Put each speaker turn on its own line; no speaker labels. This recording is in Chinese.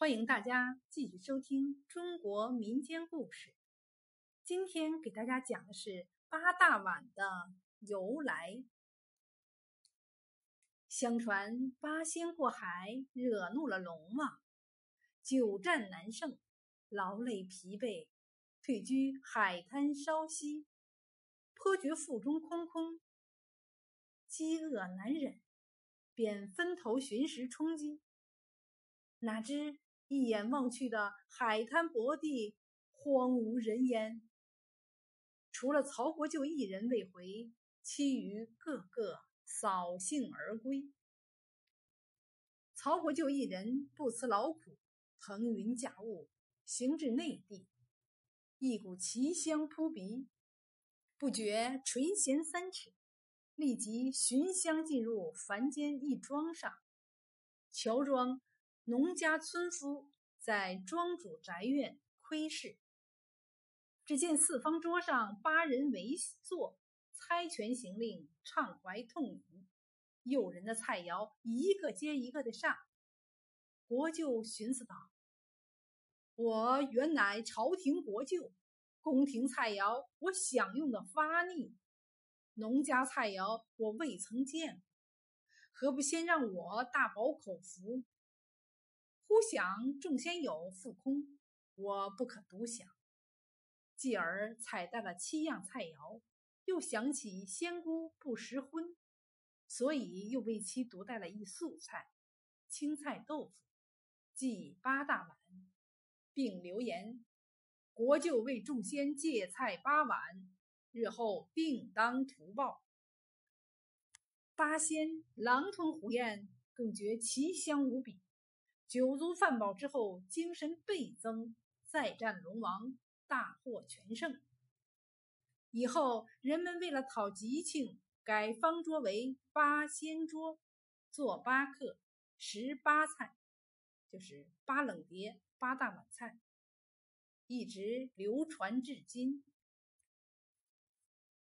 欢迎大家继续收听中国民间故事。今天给大家讲的是八大碗的由来。相传八仙过海，惹怒了龙王，久战难胜，劳累疲惫，退居海滩稍息，颇觉腹中空空，饥饿难忍，便分头寻食充饥。哪知一眼望去的海滩薄地荒无人烟，除了曹国舅一人未回，其余个个扫兴而归。曹国舅一人不辞劳苦，腾云驾雾，行至内地，一股奇香扑鼻，不觉垂涎三尺，立即寻香进入凡间一庄上，乔装。农家村夫在庄主宅院窥视，只见四方桌上八人围坐，猜拳行令，畅怀痛饮，诱人的菜肴一个接一个的上。国舅寻思道：“我原乃朝廷国舅，宫廷菜肴我享用的发腻，农家菜肴我未曾见，何不先让我大饱口福？”忽想众仙友复空，我不可独享。继而采带了七样菜肴，又想起仙姑不食荤，所以又为其独带了一素菜——青菜豆腐，计八大碗，并留言：“国舅为众仙借菜八碗，日后定当图报。”八仙狼吞虎咽，更觉奇香无比。酒足饭饱之后，精神倍增，再战龙王，大获全胜。以后人们为了讨吉庆，改方桌为八仙桌，做八客，食八菜，就是八冷碟、八大碗菜，一直流传至今。